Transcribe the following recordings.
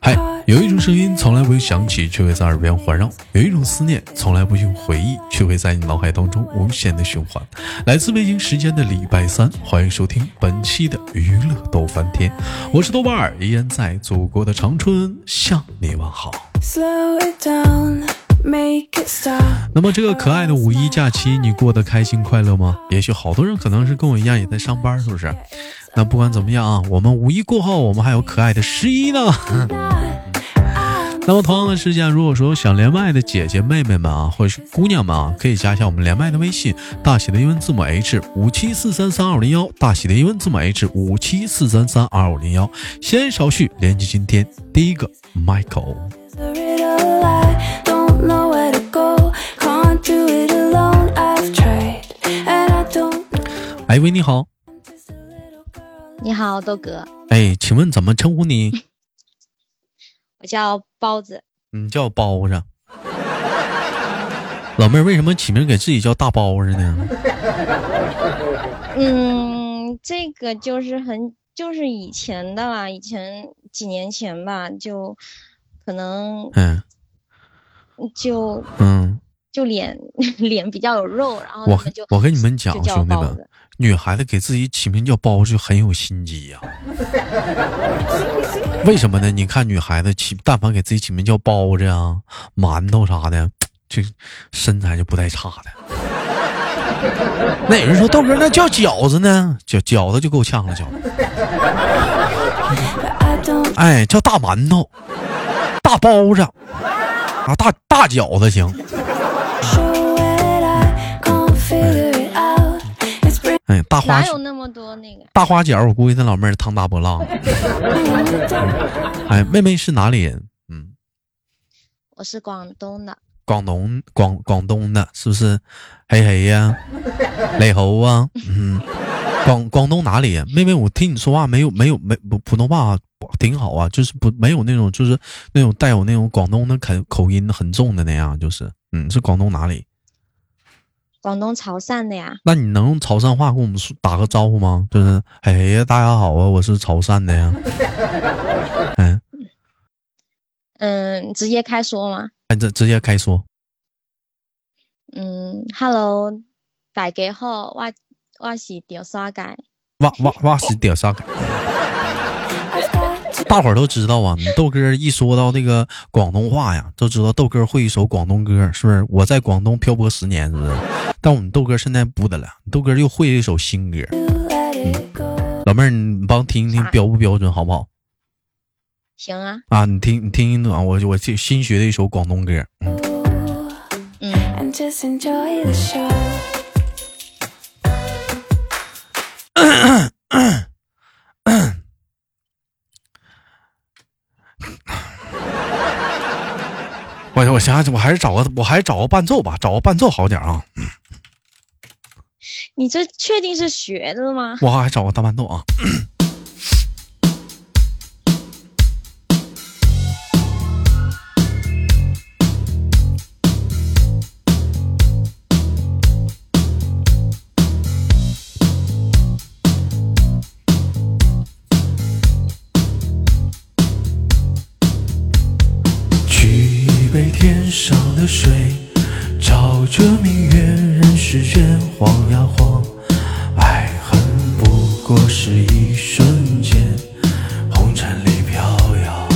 嗨，有一种声音从来不会响起，却会在耳边环绕；有一种思念从来不用回忆，却会在你脑海当中无限的循环。来自北京时间的礼拜三，欢迎收听本期的娱乐逗翻天，我是豆瓣儿，依然在祖国的长春向你问好。那么这个可爱的五一假期，你过得开心快乐吗？也许好多人可能是跟我一样也在上班，是不是？那不管怎么样啊，我们五一过后，我们还有可爱的十一呢。那么同样的时间，如果说想连麦的姐姐妹妹们啊，或者是姑娘们啊，可以加一下我们连麦的微信，大写的英文字母 H 五七四三三二五零幺，大写的英文字母 H 五七四三三二五零幺。先稍续，连接今天第一个 Michael。哎喂，你好。你好，豆哥。哎，请问怎么称呼你？我叫包子。你叫包子。老妹儿，为什么起名给自己叫大包子呢？嗯，这个就是很就是以前的啦，以前几年前吧，就可能嗯，就嗯，就脸 脸比较有肉，然后我我跟你们讲，兄弟们。女孩子给自己起名叫包就很有心机呀，为什么呢？你看女孩子起，但凡给自己起名叫包子啊、馒头啥的，这身材就不带差的。那有人说豆哥那叫饺子呢？饺饺子就够呛了，饺子。哎，叫大馒头、大包子啊，大大饺子行。哎，大花哪有那么多那个大花脚？我估计那老妹儿烫大波浪。哎，妹妹是哪里人？嗯，我是广东的。广东广广东的，是不是？嘿嘿呀，雷猴啊，嗯，广广东哪里？妹妹，我听你说话没有没有没普普通话挺好啊，就是不没有那种就是那种带有那种广东的口口音很重的那样，就是嗯，是广东哪里？广东潮汕的呀，那你能用潮汕话跟我们打个招呼吗？就是哎呀，大家好啊，我是潮汕的呀。嗯嗯，直接开说吗？哎，这直接开说。嗯，Hello，大家好，我我是钓沙街。哇哇哇是钓沙街。大伙儿都知道啊，你豆哥一说到这个广东话呀，都知道豆哥会一首广东歌，是不是？我在广东漂泊十年，是不是？但我们豆哥现在不得了，豆哥又会一首新歌。嗯，老妹儿，你帮听一听标不标准，好不好？行啊。啊，你听，你听一听啊，我我新学的一首广东歌。想想，我还是找个，我还是找个伴奏吧，找个伴奏好点啊。你这确定是学的吗？我还找个大伴奏啊。上的水照着明月人世间晃呀晃爱恨不过是一瞬间红尘里飘摇。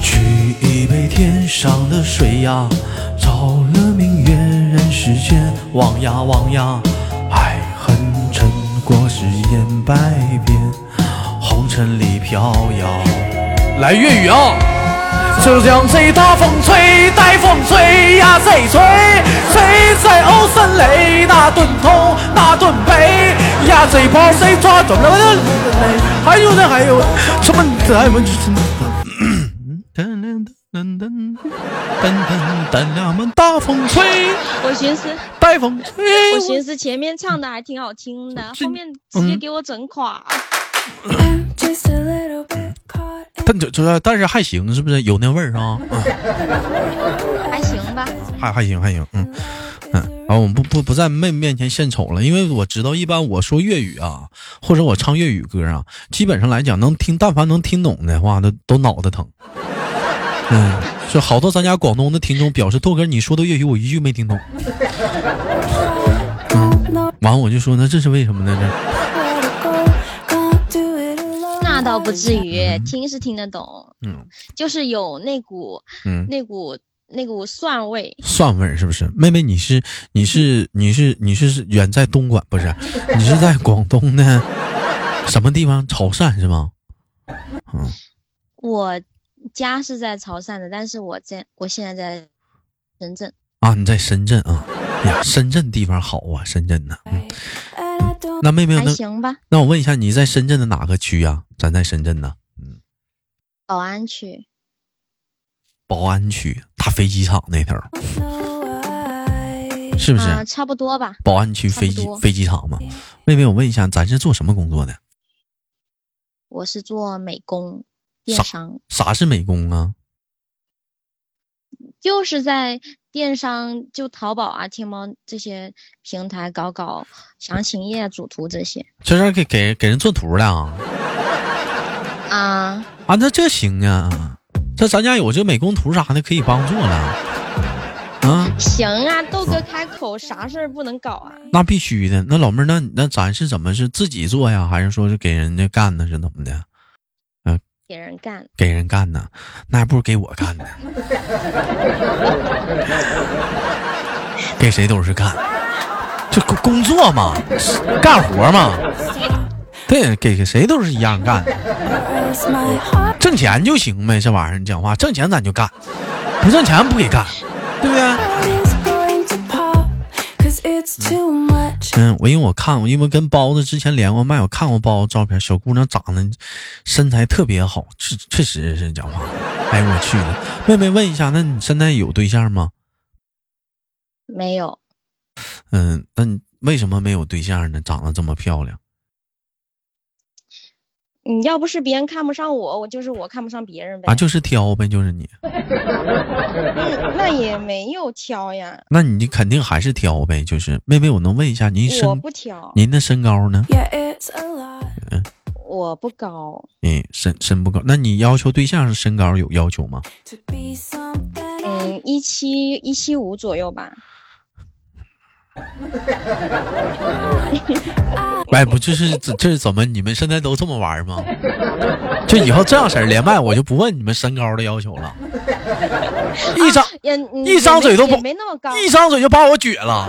取一杯天上的水呀照了明月人世间望呀望呀爱恨过是千百遍红尘里飘摇。来粤语啊！就像这大风吹，大风吹呀，谁吹？吹在欧森雷那顿痛，那顿悲呀，谁把谁抓住了？还有呢，还有什么？还有就是。噔噔噔噔噔噔噔大风吹。我寻思带风吹。我寻思前面唱的还挺好听的，后面直接给我整垮。但就就但是还行，是不是有那味儿啊？还行吧。还还行还行，嗯嗯。然后我们不不不在妹妹面前献丑了，因为我知道一般我说粤语啊，或者我唱粤语歌啊，基本上来讲能听，但凡能听懂的话，都都脑袋疼。嗯，是好多咱家广东的听众表示，豆哥你说的粤语我一句没听懂。嗯，完我就说那这是为什么呢？这那倒不至于，听是听得懂，嗯，就是有那股，嗯，那股。那股蒜味，蒜味是不是？妹妹，你是你是你是你是远在东莞不是？你是在广东的什么地方？潮汕是吗？嗯，我家是在潮汕的，但是我在我现在在深圳啊。你在深圳啊？呀，深圳地方好啊，深圳呢。那妹妹还行吧？那我问一下，你在深圳的哪个区啊？咱在深圳呢。嗯，宝安区。宝安区大飞机场那头，是不是？差不多吧。宝安区飞机飞机场嘛。妹妹，我问一下，咱是做什么工作的？我是做美工，电商。啥是美工啊？就是在电商，就淘宝啊、天猫这些平台搞搞详情页、主图这些。这是给给给人做图的啊？啊啊，那这行啊。这咱家有这美工图啥的可以帮助了，啊，行啊，豆哥开口，啥事儿不能搞啊？那必须的。那老妹儿，那那咱是怎么是自己做呀，还是说是给人家干呢？是怎么的？给人干，给人干呢？那还不如给我干呢。给谁都是干，这工工作嘛，干活嘛。对，给给谁都是一样干，挣钱就行呗。这玩意儿你讲话，挣钱咱就干，不挣钱不给干，对不对？嗯，我因为我看过，因为跟包子之前连过麦，我看过包子照片，小姑娘长得身材特别好，确确实是讲话。哎我去了，妹妹问一下，那你现在有对象吗？没有。嗯，那你为什么没有对象呢？长得这么漂亮。你要不是别人看不上我，我就是我看不上别人呗。啊，就是挑呗，就是你。那也没有挑呀。那你肯定还是挑呗，就是妹妹，我能问一下您身？我不挑。您的身高呢？嗯，我不高。嗯，身身不高。那你要求对象是身高有要求吗？嗯，一七一七五左右吧。哎，不就是这这是怎么？你们现在都这么玩吗？就以后这样式儿连麦，我就不问你们身高的要求了。一张一张嘴都不没那么高，一张嘴就把我撅了。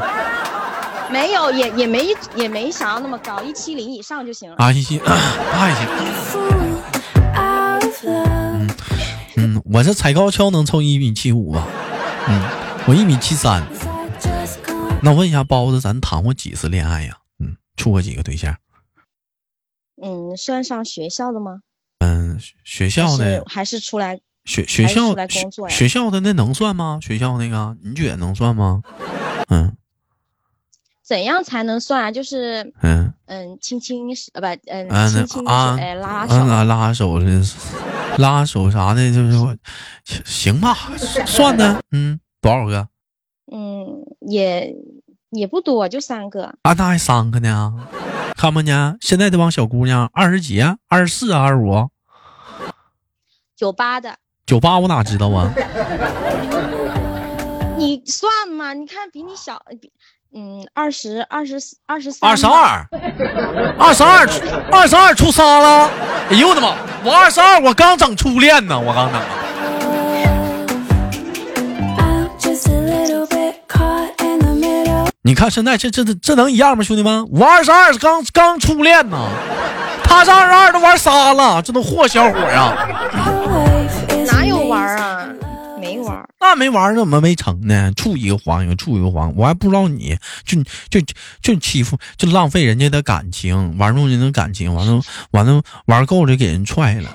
没有，也也没也没想要那么高，一七零以上就行了。啊，一七那也行。嗯嗯，我这踩高跷能凑一米七五吧？嗯，我一米七三。那问一下包子，咱谈过几次恋爱呀？嗯，处过几个对象？嗯，算上学校的吗？嗯，学校的还是出来学学校工作学校的那能算吗？学校那个你觉得能算吗？嗯，怎样才能算啊？就是嗯嗯，亲亲呃不嗯亲亲哎拉拉手拉拉手的拉手啥的，就是说行吧，算呢。嗯，多少个？嗯，也也不多，就三个啊，那还三个呢？看不呢？现在这帮小姑娘二十几、二十四、二十五、九八的，九八我哪知道啊？你算嘛？你看比你小，比嗯二十二十四、二十三、二十二、二十二、二十二初三了。哎呦我的妈！我二十二，我刚整初恋呢，我刚整。你看现在这这这能一样吗，兄弟们？我二十二，刚刚初恋呢，他是二十二都玩仨了，这都货小伙呀？哪有玩啊？没玩，那没玩怎么没成呢？处一个黄一个，处一个黄，我还不知道你就就就欺负，就浪费人家的感情，玩弄人的感情，完了完了玩够了给人踹了。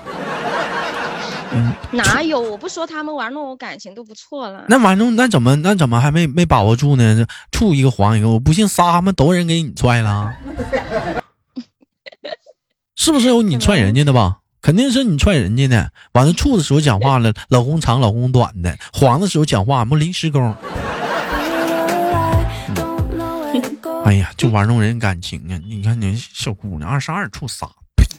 哪有？我不说他们玩弄我感情都不错了。那玩弄那怎么那怎么还没没把握住呢？处一个黄一个，我不信仨他们都人给你踹了，是不是有你踹人家的吧？肯定是你踹人家的。完了处的时候讲话了，老公长老公短的；黄的时候讲话，不临时工。哎呀，就玩弄人感情啊！你看你小姑娘，二十二处仨？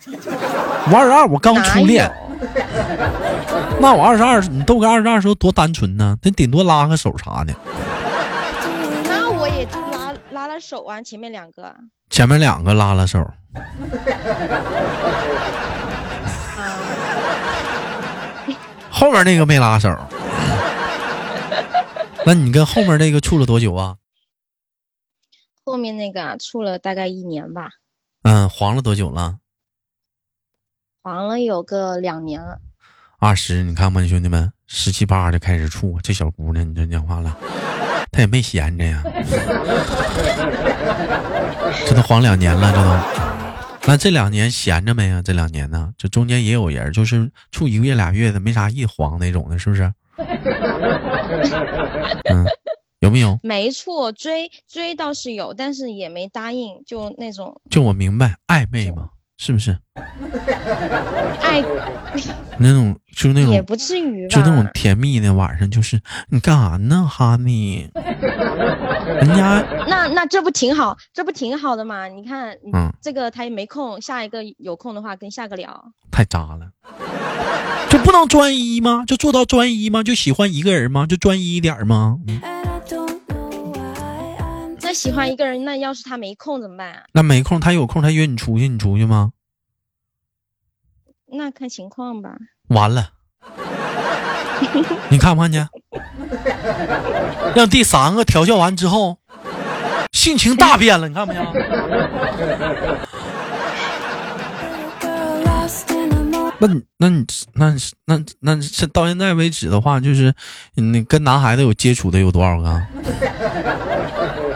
我二十二，我刚初恋。那我二十二，你豆哥二十二时候多单纯呢？那顶多拉个手啥的。那我也拉拉拉了手啊，前面两个。前面两个拉拉手。后面那个没拉手。那你跟后面那个处了多久啊？后面那个处了大概一年吧。嗯，黄了多久了？黄了有个两年了。二十，你看吧，兄弟们，十七八就开始处，这小姑娘，你这讲话了，她也没闲着呀。这都黄两年了，这都。那这两年闲着没呀？这两年呢？这中间也有人，就是处一个月俩月的，没啥意黄那种的，是不是？嗯，有没有？没错，追追倒是有，但是也没答应，就那种。就我明白，暧昧嘛。是不是？爱 那种，就是那种，也不至于，就那种甜蜜的晚上，就是你干啥呢，哈尼？人家那那这不挺好，这不挺好的吗？你看，嗯，这个他也没空，下一个有空的话跟下个聊。太渣了，就不能专一吗？就做到专一吗？就喜欢一个人吗？就专一一点吗？喜欢一个人，那要是他没空怎么办啊？那没空，他有空，他约你出去，你出去吗？那看情况吧。完了，你看不看见？让第三个调教完之后，性情大变了，你看没有？那你，那你，那那那是到现在为止的话，就是你跟男孩子有接触的有多少个？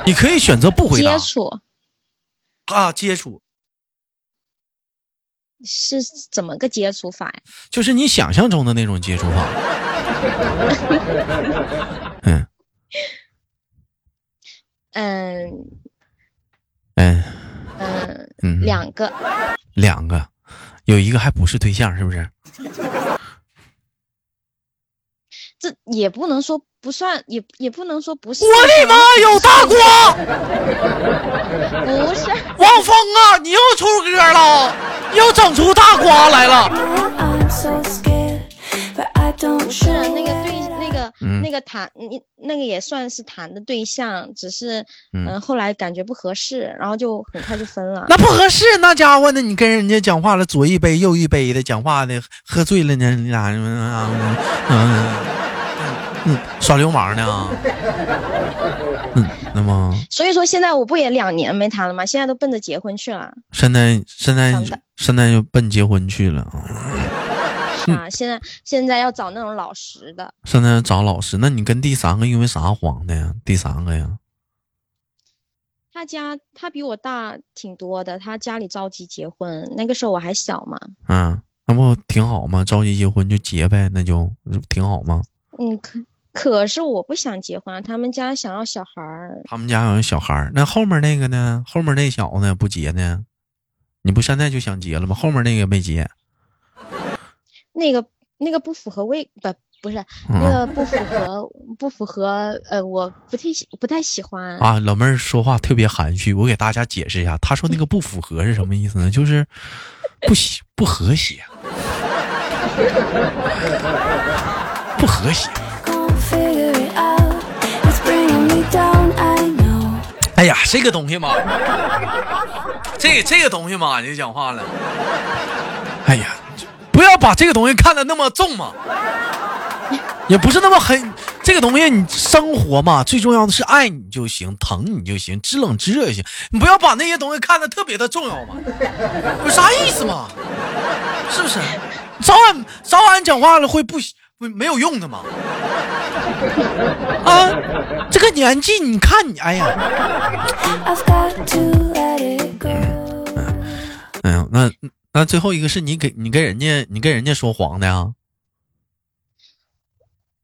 你可以选择不回答。接触啊，接触是怎么个接触法呀？就是你想象中的那种接触法。嗯嗯嗯嗯，两个，两个，有一个还不是对象，是不是？这也不能说。不算，也也不能说不是。我的妈，有大瓜！不是，汪峰啊，你又出歌了，又整出大瓜来了。不是那个对，那个那个谈，你那个也算是谈的对象，只是嗯，后来感觉不合适，然后就很快就分了。那不合适，那家伙呢？你跟人家讲话了，左一杯右一杯的讲话的，喝醉了呢？你俩嗯。嗯，耍流氓呢？嗯，那么，所以说现在我不也两年没谈了吗？现在都奔着结婚去了。现在现在现在就奔结婚去了 啊！现在现在要找那种老实的。现在找老实，那你跟第三个因为啥黄的呀？第三个呀？他家他比我大挺多的，他家里着急结婚，那个时候我还小嘛。嗯，那不挺好吗？着急结婚就结呗，那就挺好吗？嗯，可。可是我不想结婚，他们家想要小孩儿。他们家想要小孩儿，那后面那个呢？后面那小子不结呢？你不现在就想结了吗？后面那个没结。那个那个不符合胃不不是那个不符合不符合呃，我不太不太喜欢啊。老妹儿说话特别含蓄，我给大家解释一下，她说那个不符合是什么意思呢？就是不喜不和谐，不和谐。哎呀，这个东西嘛，这这个东西嘛，你讲话了。哎呀，不要把这个东西看得那么重嘛，也不是那么狠。这个东西你生活嘛，最重要的是爱你就行，疼你就行，知冷知热就行。你不要把那些东西看得特别的重要嘛，有啥意思嘛？是不是？早晚早晚讲话了会不会没有用的嘛？啊，这个年纪，你看你，哎呀，哎呀，那那最后一个是你给你跟人家，你跟人家说黄的呀？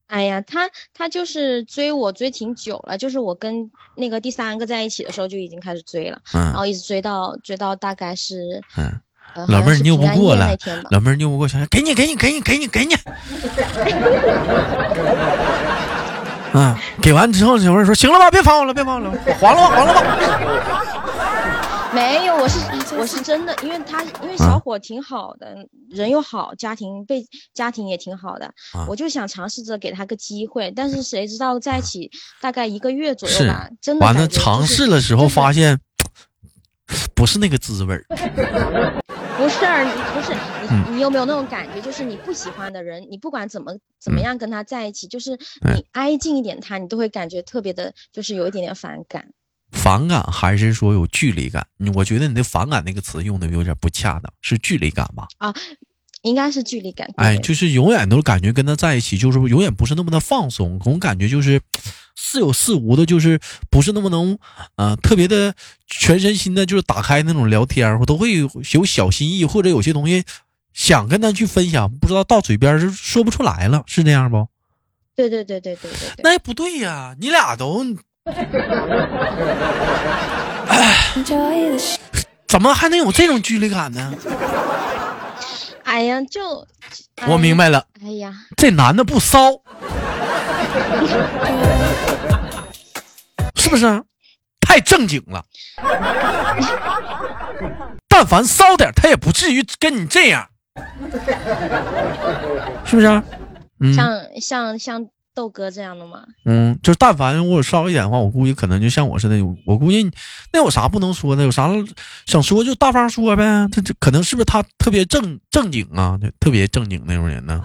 哎呀，他他就是追我追挺久了，就是我跟那个第三个在一起的时候就已经开始追了，然后一直追到追到大概是嗯。老妹儿拗不过了，老妹儿拗不过，想想给你，给你，给你，给你，给你。嗯，给完之后，小妹说：“行了吧，别烦我了，别烦我了，还了吧，还了吧。”没有，我是我是真的，因为他因为小伙挺好的，人又好，家庭被家庭也挺好的，我就想尝试着给他个机会，但是谁知道在一起大概一个月左右吧，真的完了尝试的时候发现 不是那个滋味儿。不是，你不是你，你有没有那种感觉？就是你不喜欢的人，你不管怎么怎么样跟他在一起，就是你挨近一点他，你都会感觉特别的，就是有一点点反感。反感还是说有距离感？我觉得你的反感那个词用的有点不恰当，是距离感吧？啊，应该是距离感。哎，就是永远都感觉跟他在一起，就是永远不是那么的放松，总感觉就是似有似无的，就是不是那么能，呃，特别的全身心的，就是打开那种聊天，我都会有小心翼翼，或者有些东西想跟他去分享，不知道到嘴边是说不出来了，是这样不？对对对对对对。那也不对呀，你俩都。怎么还能有这种距离感呢？哎呀，就我明白了。哎呀，这男的不骚，是不是？太正经了。但凡骚点，他也不至于跟你这样，是不是？嗯像像像。豆哥这样的吗？嗯，就是但凡我稍微一点的话，我估计可能就像我似的。我估计那有啥不能说的？有啥想说就大方说呗。他这可能是不是他特别正正经啊？特别正经那种人呢？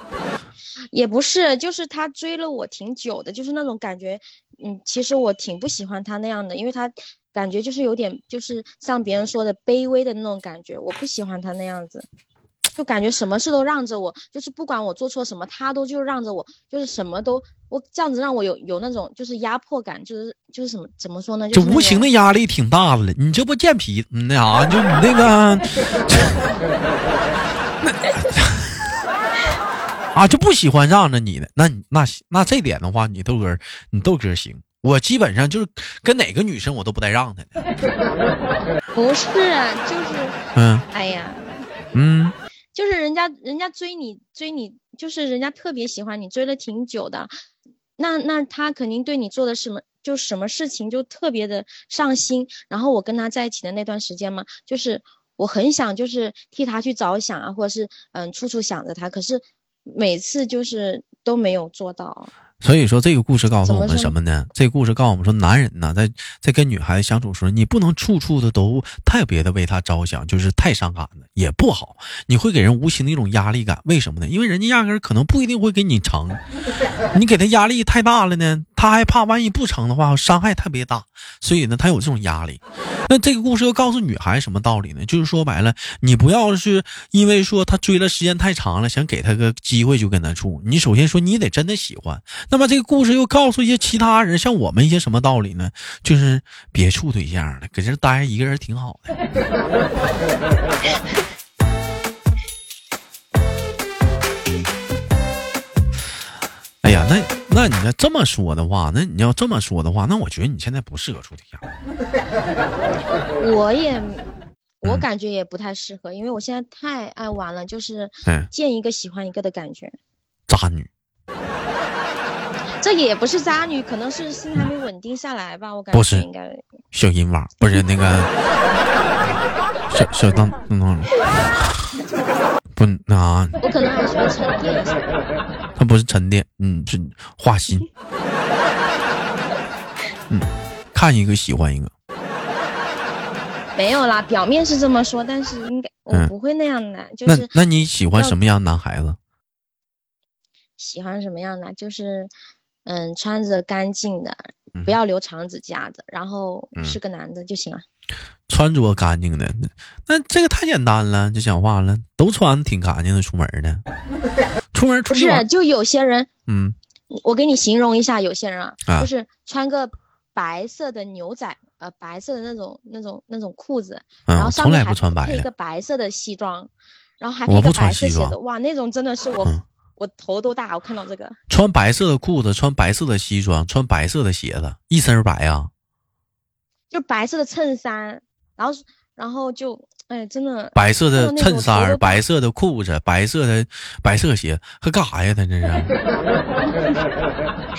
也不是，就是他追了我挺久的，就是那种感觉。嗯，其实我挺不喜欢他那样的，因为他感觉就是有点，就是像别人说的卑微的那种感觉。我不喜欢他那样子。就感觉什么事都让着我，就是不管我做错什么，他都就让着我，就是什么都我这样子让我有有那种就是压迫感，就是就是什么怎么说呢？就无形的压力挺大的了。你这不贱皮，那啥，就你那个 啊，就不喜欢让着你的。那你那那这点的话，你豆哥你豆哥行，我基本上就是跟哪个女生我都不带让她的。不是，就是嗯，哎呀，嗯。就是人家人家追你追你，就是人家特别喜欢你，追了挺久的，那那他肯定对你做的什么就什么事情就特别的上心。然后我跟他在一起的那段时间嘛，就是我很想就是替他去着想啊，或者是嗯处处想着他，可是每次就是都没有做到。所以说，这个故事告诉我们什么呢？这个故事告诉我们说，男人呢，在在跟女孩子相处时，你不能处处的都特别的为她着想，就是太伤感了，也不好。你会给人无形的一种压力感。为什么呢？因为人家压根儿可能不一定会给你成，你给他压力太大了呢，他害怕万一不成的话，伤害特别大。所以呢，他有这种压力。那这个故事又告诉女孩什么道理呢？就是说白了，你不要是因为说他追了时间太长了，想给他个机会就跟他处。你首先说你得真的喜欢。那么这个故事又告诉一些其他人，像我们一些什么道理呢？就是别处对象了，搁这待着一个人挺好的。哎呀，那那你要这么说的话，那你要这么说的话，那我觉得你现在不适合处对象。我也，我感觉也不太适合，因为我现在太爱玩了，就是见一个喜欢一个的感觉。渣女。这也不是渣女，可能是心还没稳定下来吧。我感觉应该小银娃，不是那个小小当当，不那啥。我可能还需要沉淀一下。他不是沉淀，嗯，是画心。嗯，看一个喜欢一个。没有啦，表面是这么说，但是应该我不会那样的。就是那那你喜欢什么样男孩子？喜欢什么样的？就是。嗯，穿着干净的，不要留长指甲的，然后是个男的就行了。穿着干净的，那这个太简单了，就讲话了，都穿挺干净的出门的。出门出不是就有些人，嗯，我给你形容一下，有些人啊，就是穿个白色的牛仔，呃，白色的那种那种那种裤子，然后上面还配一个白色的西装，然后还配个白色鞋子，哇，那种真的是我。我头都大，我看到这个穿白色的裤子，穿白色的西装，穿白色的鞋子，一身白啊，就白色的衬衫，然后然后就哎，真的，白色的衬衫，白色的裤子，白色的白色鞋，他干啥呀？他这是？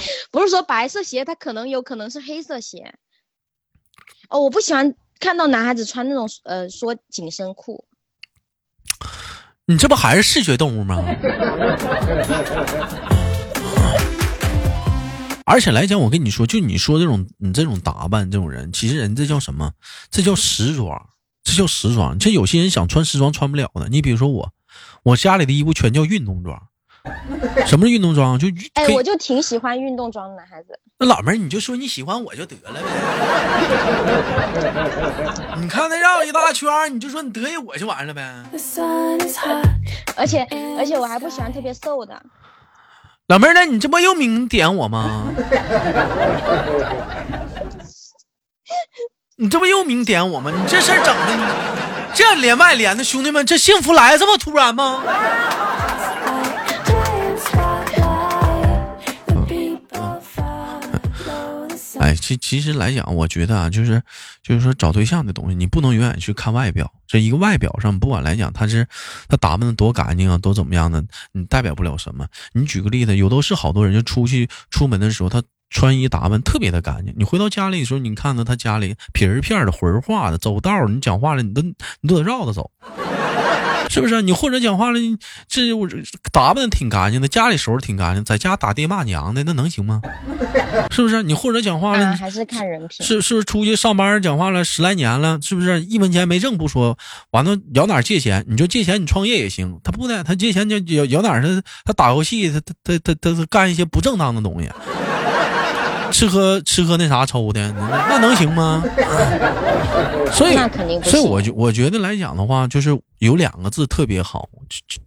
不是说白色鞋，他可能有可能是黑色鞋。哦，我不喜欢看到男孩子穿那种呃说紧身裤。你这不还是视觉动物吗？而且来讲，我跟你说，就你说这种你这种打扮，这种人，其实人这叫什么？这叫时装。这叫时装，这有些人想穿时装穿不了的。你比如说我，我家里的衣服全叫运动装。什么是运动装？就哎，我就挺喜欢运动装的男孩子。那老妹儿，你就说你喜欢我就得了呗。你看他绕一大圈，你就说你得意我就完了呗。而且而且我还不喜欢特别瘦的。老妹儿，那你这不又明点我吗？你这不又明点我吗？你这事儿整的，这连麦连的兄弟们，这幸福来这么突然吗？其其实来讲，我觉得啊，就是就是说找对象的东西，你不能永远去看外表。这一个外表上，不管来讲，他是他打扮的多干净啊，多怎么样的，你代表不了什么。你举个例子，有都是好多人就出去出门的时候，他。穿衣打扮特别的干净，你回到家里的时候，你看到他家里皮儿片的、魂化的，走道你讲话了，你都你都得绕着走，是不是？你或者讲话了，这我打扮的挺干净的，家里收拾挺干净，在家打爹骂娘的，那能行吗？是不是？你或者讲话了，还是看人品，是是不是？出去上班讲话了十来年了，是不是？一分钱没挣不说，完了摇哪借钱？你就借钱，你创业也行。他不的，他借钱就摇摇哪他他打游戏，他他他他他干一些不正当的东西。吃喝吃喝那啥抽的，那能行吗？所以，所以我就我觉得来讲的话，就是有两个字特别好，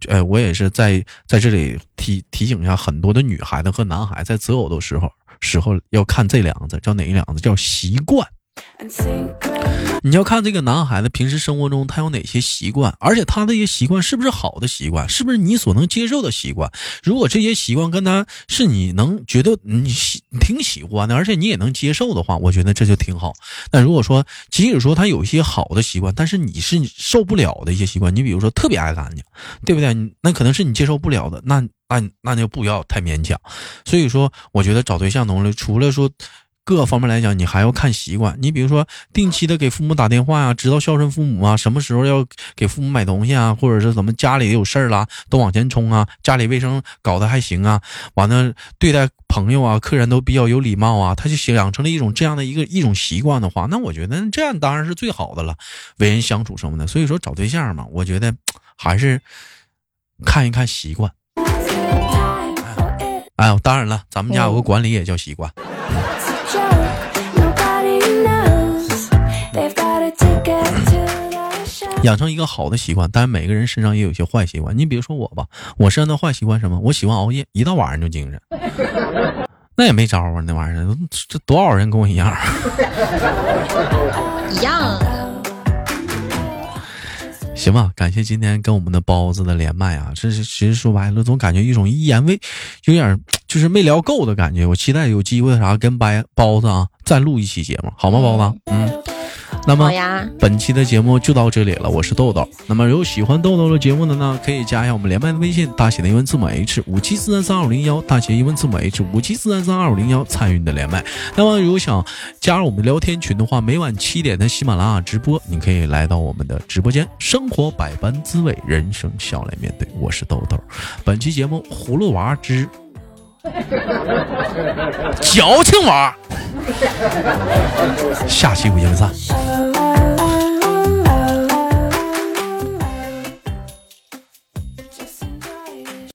哎，我也是在在这里提提醒一下很多的女孩子和男孩，在择偶的时候时候要看这两个字，叫哪两个字？叫习惯。你要看这个男孩子平时生活中他有哪些习惯，而且他这些习惯是不是好的习惯，是不是你所能接受的习惯？如果这些习惯跟他是你能觉得你喜挺喜欢的，而且你也能接受的话，我觉得这就挺好。那如果说即使说他有一些好的习惯，但是你是受不了的一些习惯，你比如说特别爱干净，对不对？那可能是你接受不了的，那那那就不要太勉强。所以说，我觉得找对象东西，除了说。各方面来讲，你还要看习惯。你比如说，定期的给父母打电话呀，知道孝顺父母啊，什么时候要给父母买东西啊，或者是怎么家里有事儿啦都往前冲啊，家里卫生搞得还行啊，完了对待朋友啊、客人都比较有礼貌啊，他就养成了一种这样的一个一种习惯的话，那我觉得这样当然是最好的了，为人相处什么的。所以说找对象嘛，我觉得还是看一看习惯。哎，当然了，咱们家有个管理也叫习惯。养成一个好的习惯，但是每个人身上也有些坏习惯。你比如说我吧，我身上的坏习惯什么？我喜欢熬夜，一到晚上就精神，那也没招啊，那玩意儿，这多少人跟我一样？一样。行吧，感谢今天跟我们的包子的连麦啊！这是其实说白了，总感觉一种一言未，有点就是没聊够的感觉。我期待有机会啥跟白包子啊再录一期节目，好吗，包子？嗯。那么本期的节目就到这里了，我是豆豆。那么有喜欢豆豆的节目的呢，可以加一下我们连麦的微信，大写的英文字母 H 五七四三三二五零幺，大写英文字母 H 五七四三三二五零幺，参与你的连麦。那么如果想加入我们的聊天群的话，每晚七点的喜马拉雅直播，你可以来到我们的直播间。生活百般滋味，人生笑来面对。我是豆豆。本期节目《葫芦娃之 矫情娃》，下期不见不散。